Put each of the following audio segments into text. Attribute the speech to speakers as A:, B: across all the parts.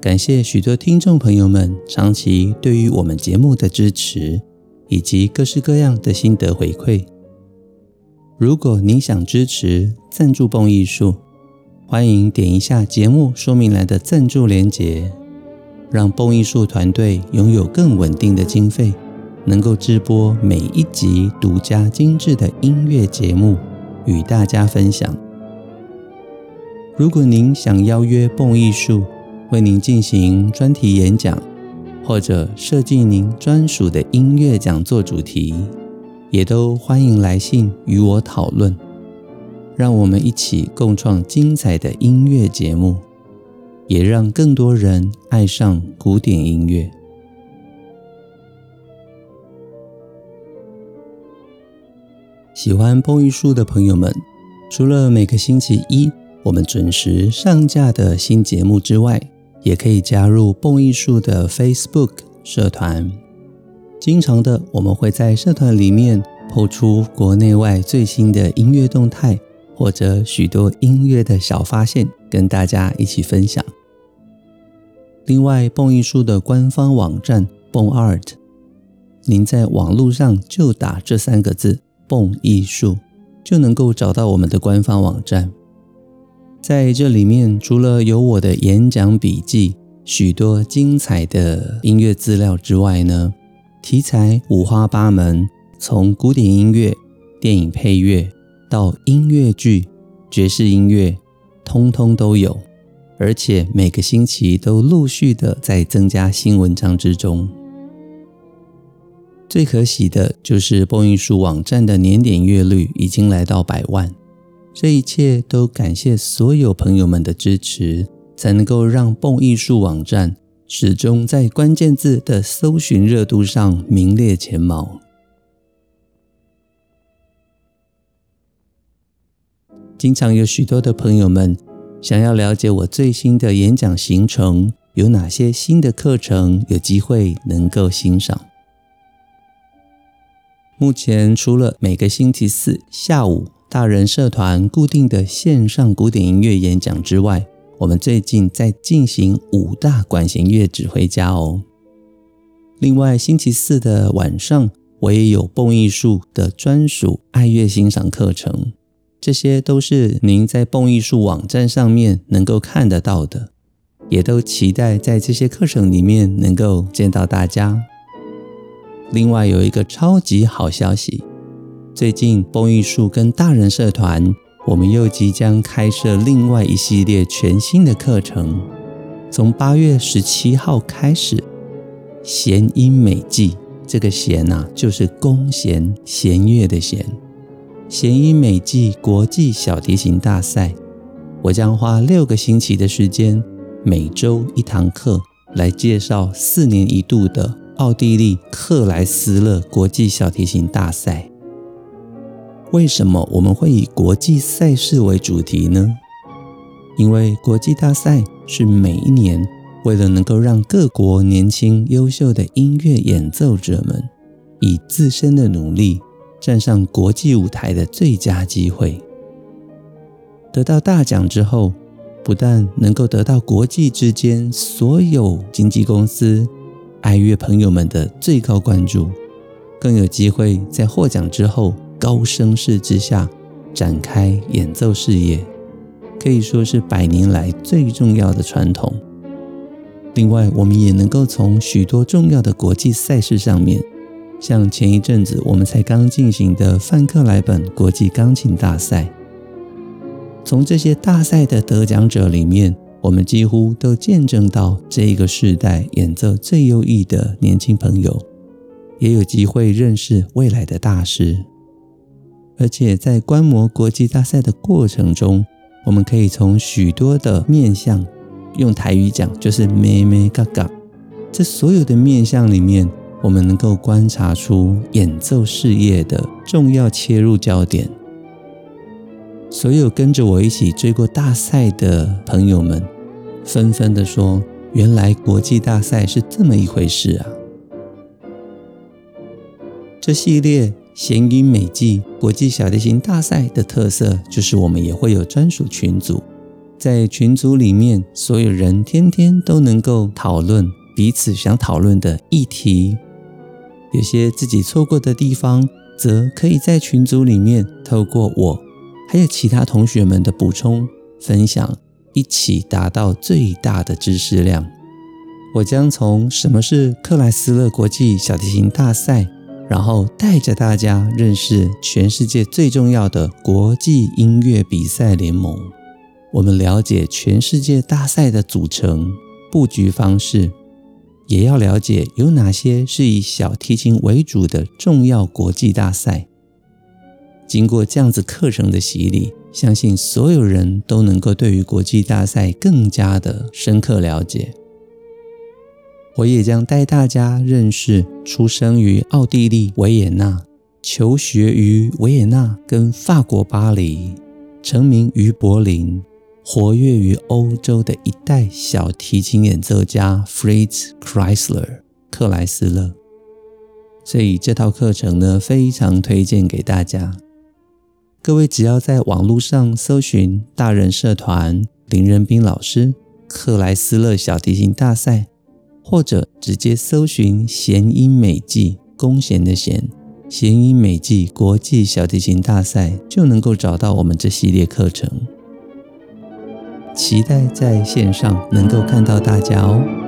A: 感谢许多听众朋友们长期对于我们节目的支持，以及各式各样的心得回馈。如果您想支持赞助蹦艺术，欢迎点一下节目说明栏的赞助连结，让蹦艺术团队拥有更稳定的经费，能够直播每一集独家精致的音乐节目与大家分享。如果您想邀约蹦艺术，为您进行专题演讲，或者设计您专属的音乐讲座主题，也都欢迎来信与我讨论。让我们一起共创精彩的音乐节目，也让更多人爱上古典音乐。喜欢蹦艺术的朋友们，除了每个星期一我们准时上架的新节目之外，也可以加入蹦艺术的 Facebook 社团，经常的我们会在社团里面抛出国内外最新的音乐动态，或者许多音乐的小发现，跟大家一起分享。另外，蹦艺术的官方网站蹦 Art，您在网络上就打这三个字“蹦艺术”，就能够找到我们的官方网站。在这里面，除了有我的演讲笔记、许多精彩的音乐资料之外呢，题材五花八门，从古典音乐、电影配乐到音乐剧、爵士音乐，通通都有，而且每个星期都陆续的在增加新文章之中。最可喜的就是播音术网站的年点阅率已经来到百万。这一切都感谢所有朋友们的支持，才能够让蹦艺术网站始终在关键字的搜寻热度上名列前茅。经常有许多的朋友们想要了解我最新的演讲行程，有哪些新的课程有机会能够欣赏。目前除了每个星期四下午，大人社团固定的线上古典音乐演讲之外，我们最近在进行五大管弦乐指挥家哦。另外，星期四的晚上，我也有蹦艺术的专属爱乐欣赏课程，这些都是您在蹦艺术网站上面能够看得到的，也都期待在这些课程里面能够见到大家。另外，有一个超级好消息。最近，蹦艺术跟大人社团，我们又即将开设另外一系列全新的课程。从八月十七号开始，弦音美技，这个弦呐、啊，就是弓弦弦乐的弦。弦音美技国际小提琴大赛，我将花六个星期的时间，每周一堂课，来介绍四年一度的奥地利克莱斯勒国际小提琴大赛。为什么我们会以国际赛事为主题呢？因为国际大赛是每一年为了能够让各国年轻优秀的音乐演奏者们以自身的努力站上国际舞台的最佳机会。得到大奖之后，不但能够得到国际之间所有经纪公司、爱乐朋友们的最高关注，更有机会在获奖之后。高声势之下展开演奏事业，可以说是百年来最重要的传统。另外，我们也能够从许多重要的国际赛事上面，像前一阵子我们才刚进行的范克莱本国际钢琴大赛，从这些大赛的得奖者里面，我们几乎都见证到这个世代演奏最优异的年轻朋友，也有机会认识未来的大师。而且在观摩国际大赛的过程中，我们可以从许多的面向，用台语讲就是“咩咩嘎嘎”，这所有的面向里面，我们能够观察出演奏事业的重要切入焦点。所有跟着我一起追过大赛的朋友们，纷纷地说：“原来国际大赛是这么一回事啊！”这系列弦韵美记国际小提琴大赛的特色，就是我们也会有专属群组，在群组里面，所有人天天都能够讨论彼此想讨论的议题。有些自己错过的地方，则可以在群组里面透过我。还有其他同学们的补充分享，一起达到最大的知识量。我将从什么是克莱斯勒国际小提琴大赛，然后带着大家认识全世界最重要的国际音乐比赛联盟。我们了解全世界大赛的组成、布局方式，也要了解有哪些是以小提琴为主的重要国际大赛。经过这样子课程的洗礼，相信所有人都能够对于国际大赛更加的深刻了解。我也将带大家认识出生于奥地利维也纳、求学于维也纳跟法国巴黎、成名于柏林、活跃于欧洲的一代小提琴演奏家 Fritz Kreisler 克莱斯勒。所以这套课程呢，非常推荐给大家。各位只要在网络上搜寻“大人社团林仁斌老师克莱斯勒小提琴大赛”，或者直接搜寻“弦音美技”弓弦的弦“弦音美技国际小提琴大赛”，就能够找到我们这系列课程。期待在线上能够看到大家哦。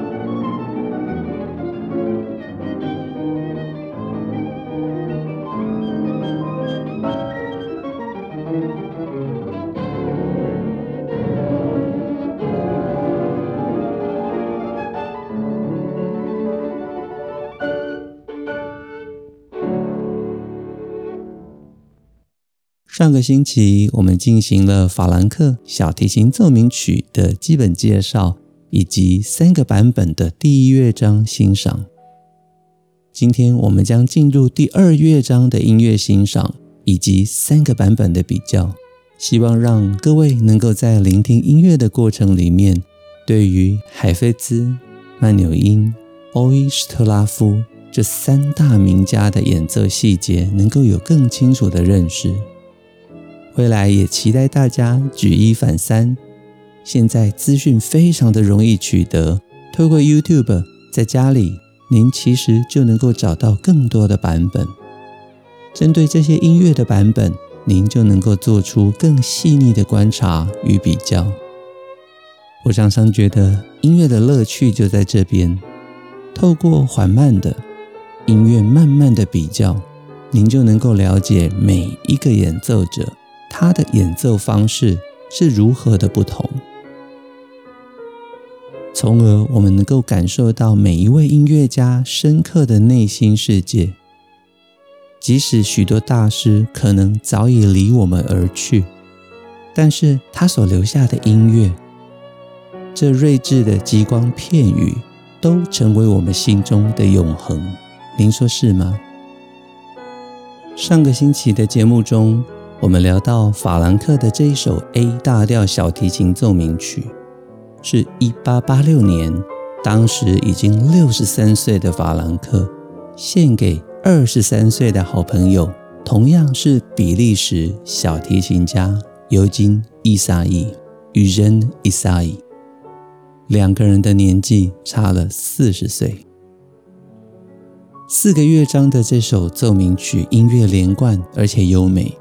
A: 上个星期，我们进行了法兰克小提琴奏鸣曲的基本介绍，以及三个版本的第一乐章欣赏。今天，我们将进入第二乐章的音乐欣赏，以及三个版本的比较。希望让各位能够在聆听音乐的过程里面，对于海菲兹、曼纽因、欧伊史特拉夫这三大名家的演奏细节，能够有更清楚的认识。未来也期待大家举一反三。现在资讯非常的容易取得，透过 YouTube，在家里您其实就能够找到更多的版本。针对这些音乐的版本，您就能够做出更细腻的观察与比较。我常常觉得音乐的乐趣就在这边，透过缓慢的音乐，慢慢的比较，您就能够了解每一个演奏者。他的演奏方式是如何的不同，从而我们能够感受到每一位音乐家深刻的内心世界。即使许多大师可能早已离我们而去，但是他所留下的音乐，这睿智的激光片语，都成为我们心中的永恒。您说是吗？上个星期的节目中，我们聊到法兰克的这一首 A 大调小提琴奏鸣曲，是一八八六年，当时已经六十三岁的法兰克献给二十三岁的好朋友，同样是比利时小提琴家尤金·伊萨伊与人伊萨伊，两个人的年纪差了四十岁。四个乐章的这首奏鸣曲，音乐连贯而且优美。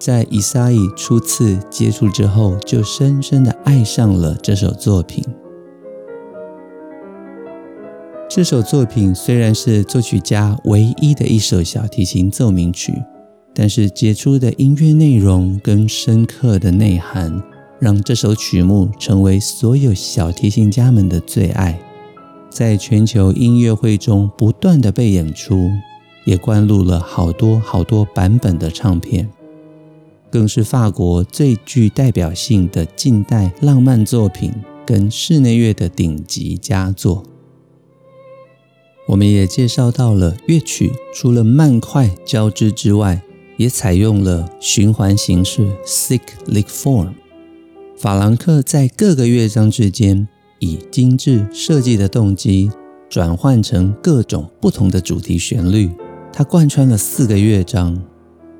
A: 在伊萨伊初次接触之后，就深深的爱上了这首作品。这首作品虽然是作曲家唯一的一首小提琴奏鸣曲，但是杰出的音乐内容跟深刻的内涵，让这首曲目成为所有小提琴家们的最爱，在全球音乐会中不断的被演出，也灌录了好多好多版本的唱片。更是法国最具代表性的近代浪漫作品跟室内乐的顶级佳作。我们也介绍到了乐曲除了慢快交织之外，也采用了循环形式 （cyclic form）。法兰克在各个乐章之间以精致设计的动机转换成各种不同的主题旋律，它贯穿了四个乐章。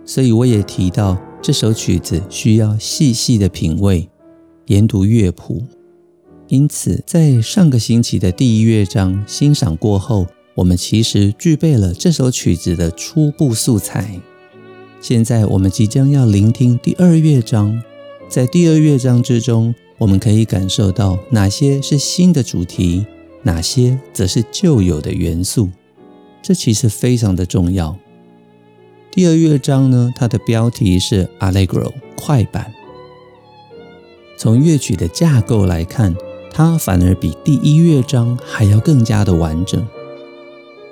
A: 所以我也提到这首曲子需要细细的品味，研读乐谱。因此，在上个星期的第一乐章欣赏过后，我们其实具备了这首曲子的初步素材。现在我们即将要聆听第二乐章，在第二乐章之中，我们可以感受到哪些是新的主题，哪些则是旧有的元素。这其实非常的重要。第二乐章呢，它的标题是 Allegro 快板。从乐曲的架构来看，它反而比第一乐章还要更加的完整。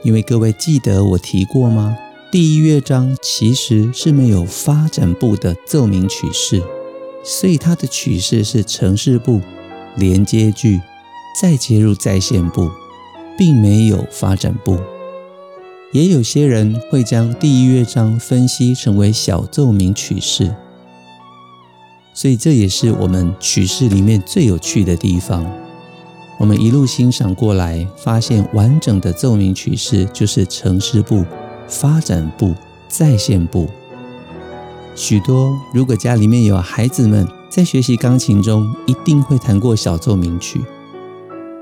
A: 因为各位记得我提过吗？第一乐章其实是没有发展部的奏鸣曲式，所以它的曲式是呈示部、连接句，再接入再现部，并没有发展部。也有些人会将第一乐章分析成为小奏鸣曲式，所以这也是我们曲式里面最有趣的地方。我们一路欣赏过来，发现完整的奏鸣曲式就是呈示部、发展部、再现部。许多如果家里面有孩子们在学习钢琴中，一定会弹过小奏鸣曲。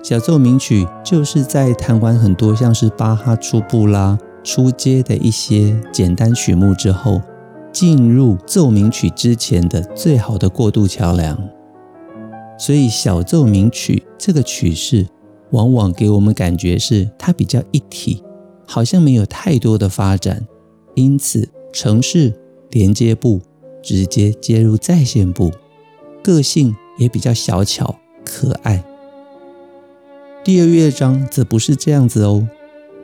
A: 小奏鸣曲就是在弹完很多像是巴哈初步啦、初阶的一些简单曲目之后，进入奏鸣曲之前的最好的过渡桥梁。所以小奏鸣曲这个曲式，往往给我们感觉是它比较一体，好像没有太多的发展，因此城市连接部直接接入再现部，个性也比较小巧可爱。第二乐章则不是这样子哦。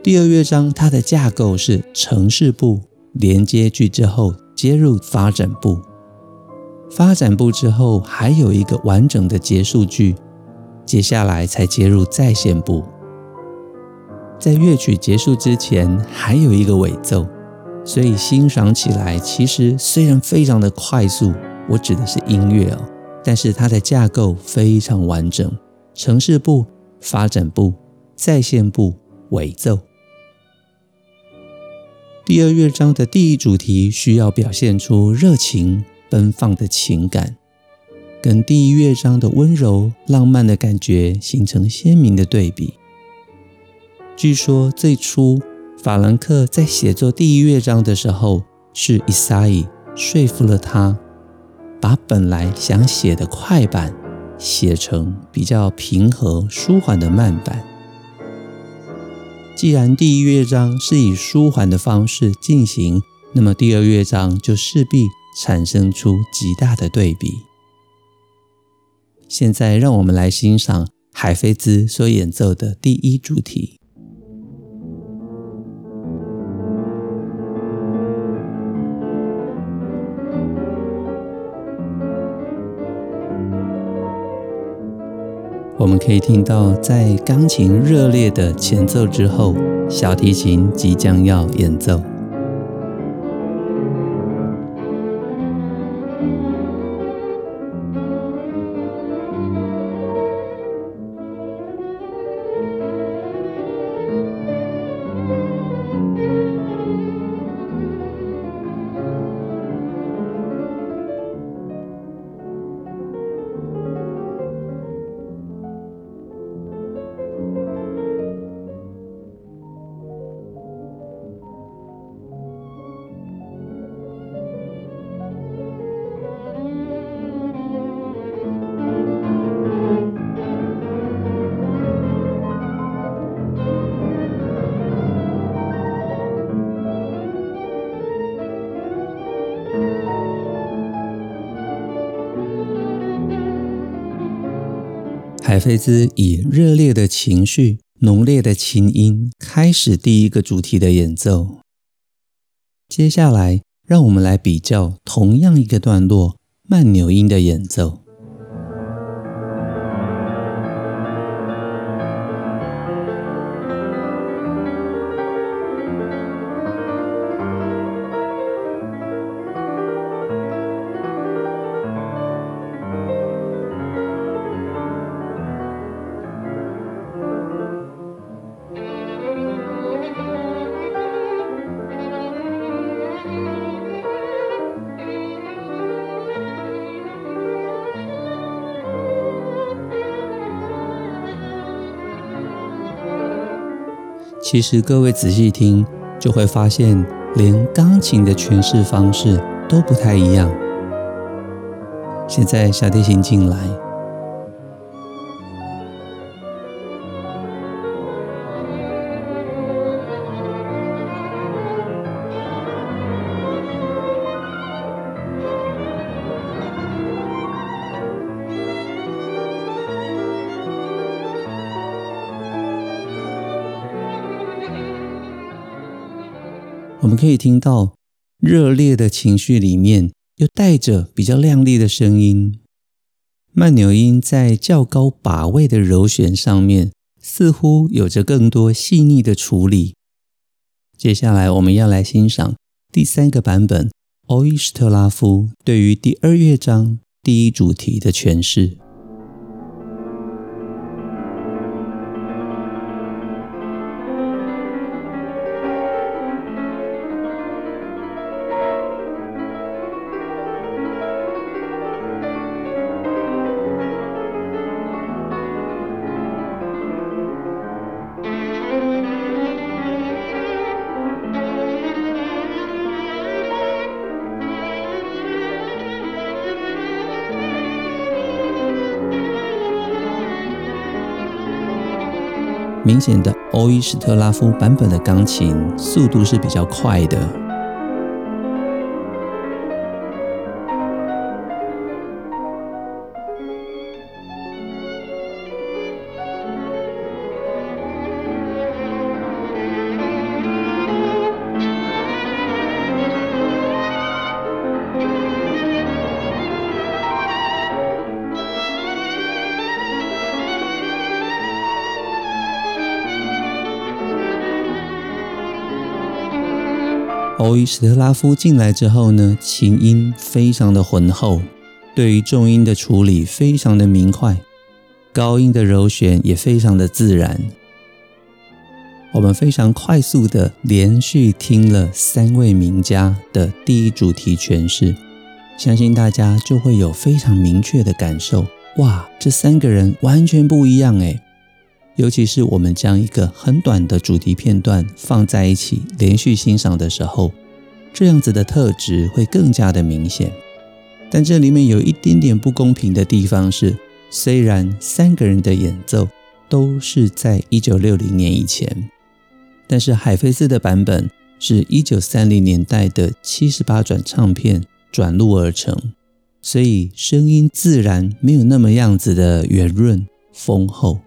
A: 第二乐章它的架构是呈示部连接句之后接入发展部，发展部之后还有一个完整的结束句，接下来才接入再现部。在乐曲结束之前还有一个尾奏，所以欣赏起来其实虽然非常的快速，我指的是音乐哦，但是它的架构非常完整，呈示部。发展部、再现部、尾奏。第二乐章的第一主题需要表现出热情奔放的情感，跟第一乐章的温柔浪漫的感觉形成鲜明的对比。据说最初法兰克在写作第一乐章的时候，是伊萨伊说服了他，把本来想写的快板。写成比较平和、舒缓的慢板。既然第一乐章是以舒缓的方式进行，那么第二乐章就势必产生出极大的对比。现在，让我们来欣赏海菲兹所演奏的第一主题。我们可以听到，在钢琴热烈的前奏之后，小提琴即将要演奏。海菲兹以热烈的情绪、浓烈的琴音开始第一个主题的演奏。接下来，让我们来比较同样一个段落慢纽音的演奏。其实各位仔细听，就会发现，连钢琴的诠释方式都不太一样。现在小提琴进来。我们可以听到热烈的情绪里面，又带着比较亮丽的声音。慢纽音在较高把位的柔弦上面，似乎有着更多细腻的处理。接下来，我们要来欣赏第三个版本，欧伊史特拉夫对于第二乐章第一主题的诠释。明显的欧伊史特拉夫版本的钢琴速度是比较快的。欧伊史特拉夫进来之后呢，琴音非常的浑厚，对于重音的处理非常的明快，高音的柔弦也非常的自然。我们非常快速的连续听了三位名家的第一主题诠释，相信大家就会有非常明确的感受。哇，这三个人完全不一样诶。尤其是我们将一个很短的主题片段放在一起连续欣赏的时候，这样子的特质会更加的明显。但这里面有一点点不公平的地方是，虽然三个人的演奏都是在一九六零年以前，但是海菲兹的版本是一九三零年代的七十八转唱片转录而成，所以声音自然没有那么样子的圆润丰厚。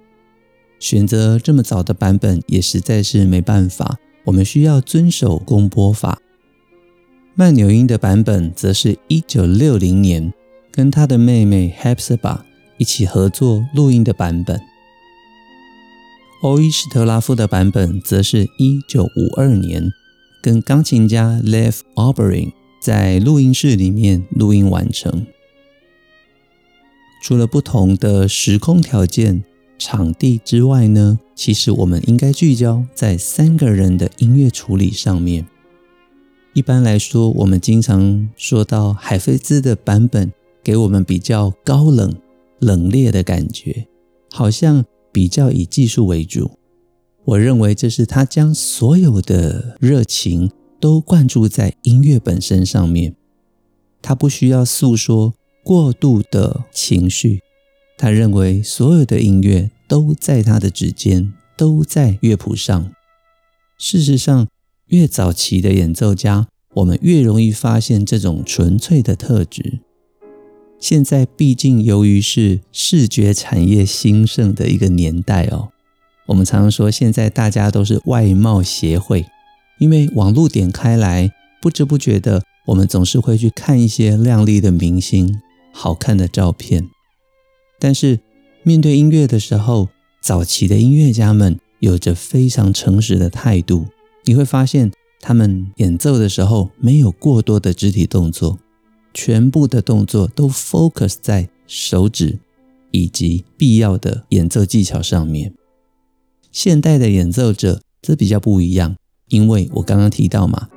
A: 选择这么早的版本也实在是没办法，我们需要遵守公播法。慢纽音的版本则是一九六零年跟他的妹妹 Hepsa 一起合作录音的版本。欧伊史特拉夫的版本则是一九五二年跟钢琴家 Lev Oborin 在录音室里面录音完成。除了不同的时空条件，场地之外呢，其实我们应该聚焦在三个人的音乐处理上面。一般来说，我们经常说到海菲兹的版本给我们比较高冷、冷冽的感觉，好像比较以技术为主。我认为这是他将所有的热情都灌注在音乐本身上面，他不需要诉说过度的情绪。他认为所有的音乐都在他的指尖，都在乐谱上。事实上，越早期的演奏家，我们越容易发现这种纯粹的特质。现在毕竟由于是视觉产业兴盛的一个年代哦，我们常常说现在大家都是外貌协会，因为网络点开来，不知不觉的，我们总是会去看一些亮丽的明星、好看的照片。但是面对音乐的时候，早期的音乐家们有着非常诚实的态度。你会发现，他们演奏的时候没有过多的肢体动作，全部的动作都 focus 在手指以及必要的演奏技巧上面。现代的演奏者则比较不一样，因为我刚刚提到嘛，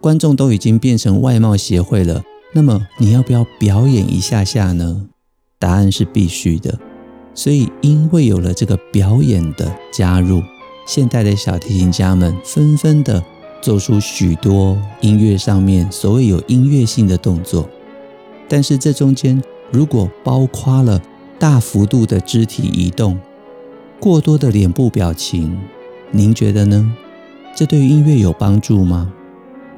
A: 观众都已经变成外貌协会了，那么你要不要表演一下下呢？答案是必须的，所以因为有了这个表演的加入，现代的小提琴家们纷纷的做出许多音乐上面所谓有音乐性的动作，但是这中间如果包括了大幅度的肢体移动、过多的脸部表情，您觉得呢？这对音乐有帮助吗？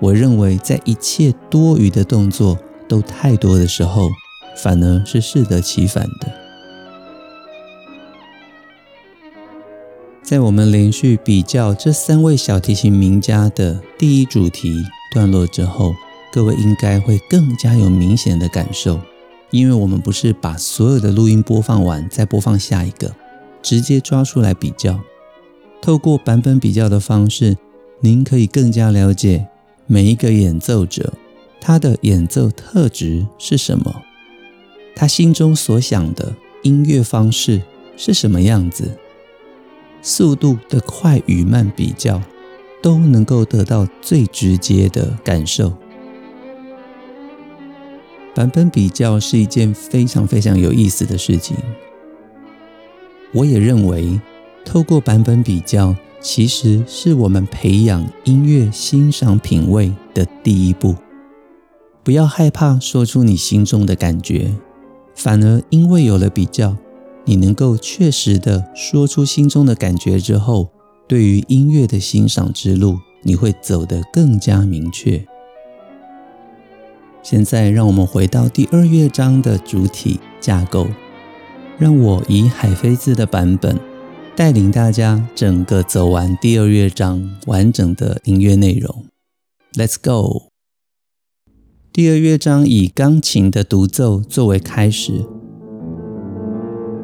A: 我认为，在一切多余的动作都太多的时候，反而是适得其反的。在我们连续比较这三位小提琴名家的第一主题段落之后，各位应该会更加有明显的感受，因为我们不是把所有的录音播放完再播放下一个，直接抓出来比较，透过版本比较的方式。您可以更加了解每一个演奏者，他的演奏特质是什么，他心中所想的音乐方式是什么样子，速度的快与慢比较，都能够得到最直接的感受。版本比较是一件非常非常有意思的事情，我也认为透过版本比较。其实是我们培养音乐欣赏品味的第一步。不要害怕说出你心中的感觉，反而因为有了比较，你能够确实的说出心中的感觉之后，对于音乐的欣赏之路，你会走得更加明确。现在，让我们回到第二乐章的主体架构，让我以海飞丝的版本。带领大家整个走完第二乐章完整的音乐内容，Let's go。第二乐章以钢琴的独奏作为开始，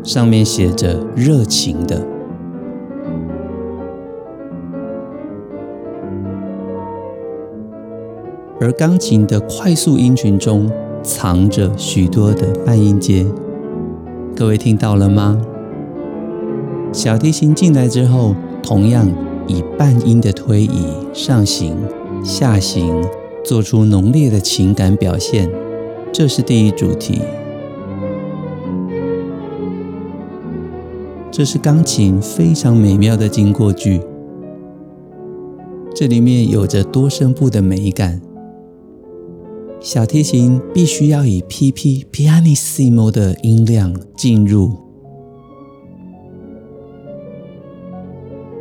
A: 上面写着“热情的”，而钢琴的快速音群中藏着许多的半音阶，各位听到了吗？小提琴进来之后，同样以半音的推移上行、下行，做出浓烈的情感表现。这是第一主题。这是钢琴非常美妙的经过句，这里面有着多声部的美感。小提琴必须要以 pp pianissimo 的音量进入。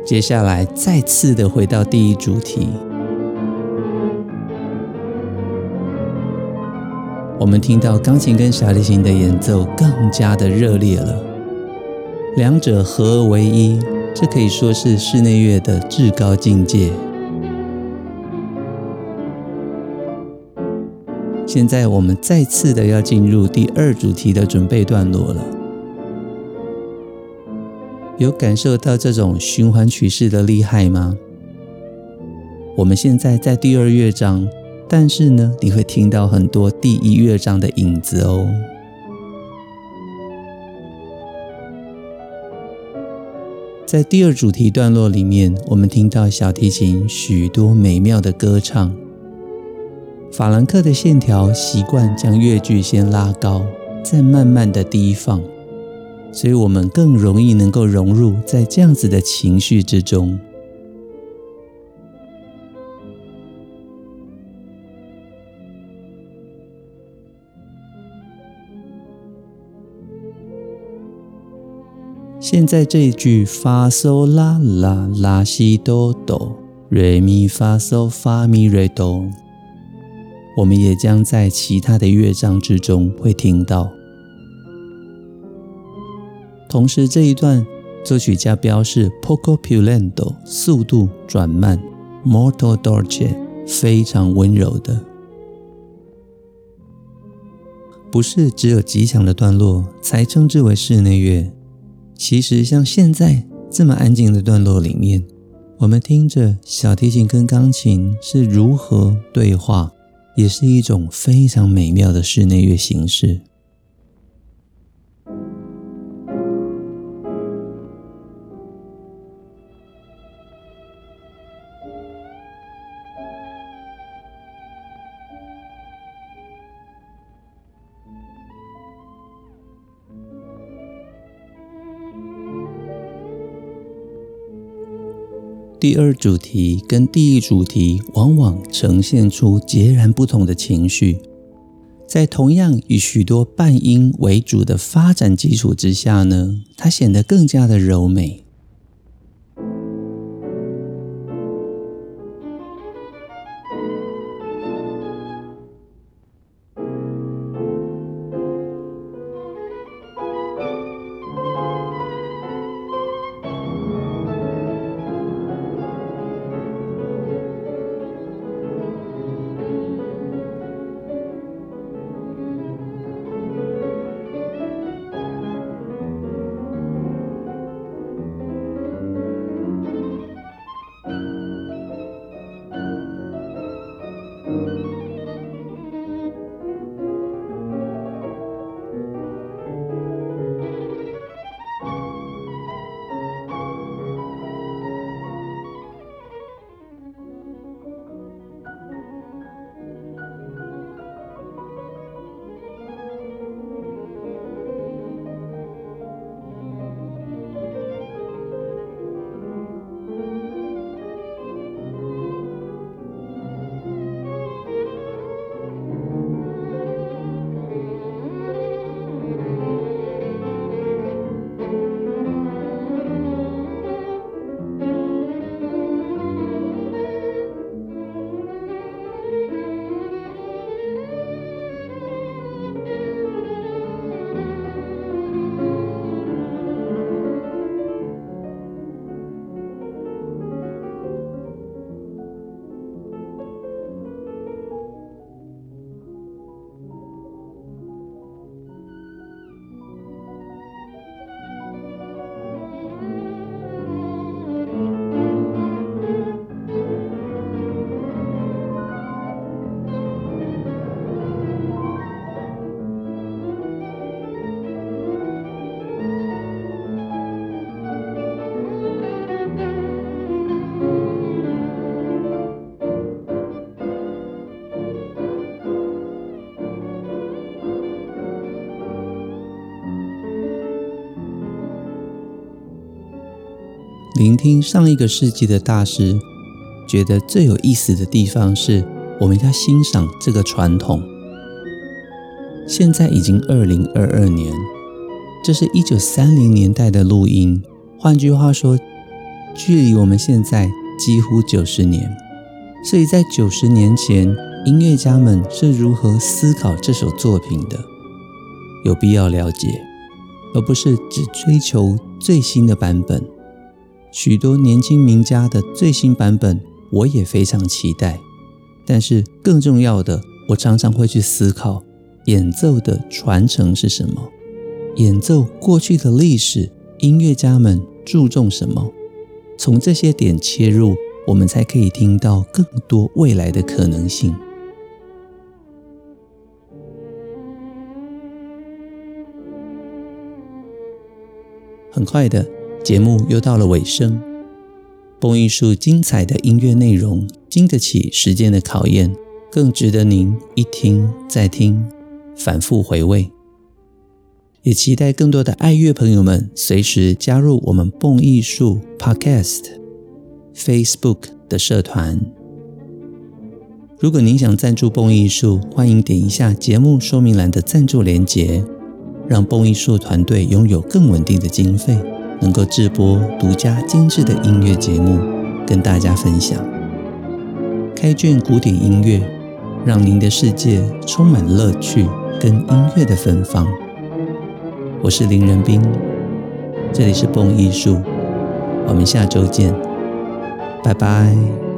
A: 接下来，再次的回到第一主题，我们听到钢琴跟小提琴的演奏更加的热烈了，两者合而为一，这可以说是室内乐的至高境界。现在，我们再次的要进入第二主题的准备段落了。有感受到这种循环曲式的厉害吗？我们现在在第二乐章，但是呢，你会听到很多第一乐章的影子哦。在第二主题段落里面，我们听到小提琴许多美妙的歌唱。法兰克的线条习惯将乐句先拉高，再慢慢的低放。所以我们更容易能够融入在这样子的情绪之中。现在这一句发嗦拉拉拉西哆哆瑞咪发嗦发咪瑞哆，我们也将在其他的乐章之中会听到。同时，这一段作曲家标示 poco più lento，速度转慢，molto dolce，非常温柔的。不是只有极强的段落才称之为室内乐。其实，像现在这么安静的段落里面，我们听着小提琴跟钢琴是如何对话，也是一种非常美妙的室内乐形式。第二主题跟第一主题往往呈现出截然不同的情绪，在同样以许多半音为主的发展基础之下呢，它显得更加的柔美。聆听上一个世纪的大师，觉得最有意思的地方是，我们要欣赏这个传统。现在已经二零二二年，这是一九三零年代的录音，换句话说，距离我们现在几乎九十年。所以在九十年前，音乐家们是如何思考这首作品的？有必要了解，而不是只追求最新的版本。许多年轻名家的最新版本，我也非常期待。但是更重要的，我常常会去思考演奏的传承是什么？演奏过去的历史，音乐家们注重什么？从这些点切入，我们才可以听到更多未来的可能性。很快的。节目又到了尾声，蹦艺术精彩的音乐内容经得起时间的考验，更值得您一听再听，反复回味。也期待更多的爱乐朋友们随时加入我们蹦艺术 Podcast Facebook 的社团。如果您想赞助蹦艺术，欢迎点一下节目说明栏的赞助连结，让蹦艺术团队拥有更稳定的经费。能够制播独家精致的音乐节目，跟大家分享。开卷古典音乐，让您的世界充满乐趣跟音乐的芬芳。我是林仁斌，这里是蹦艺术，我们下周见，拜拜。